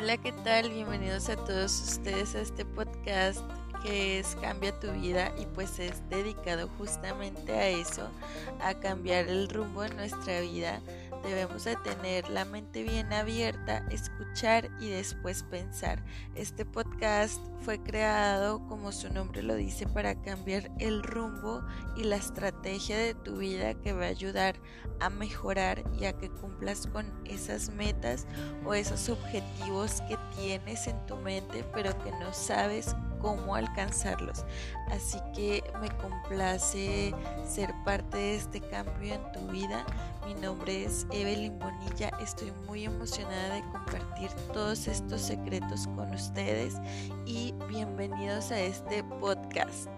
Hola, ¿qué tal? Bienvenidos a todos ustedes a este podcast que es Cambia tu vida y pues es dedicado justamente a eso, a cambiar el rumbo de nuestra vida. Debemos de tener la mente bien abierta, escuchar y después pensar. Este podcast fue creado, como su nombre lo dice, para cambiar el rumbo y la estrategia de tu vida que va a ayudar a mejorar y a que cumplas con esas metas o esos objetivos que tienes en tu mente pero que no sabes cómo alcanzarlos. Así que me complace ser parte de este cambio en tu vida. Mi nombre es Evelyn Bonilla. Estoy muy emocionada de compartir todos estos secretos con ustedes y bienvenidos a este podcast.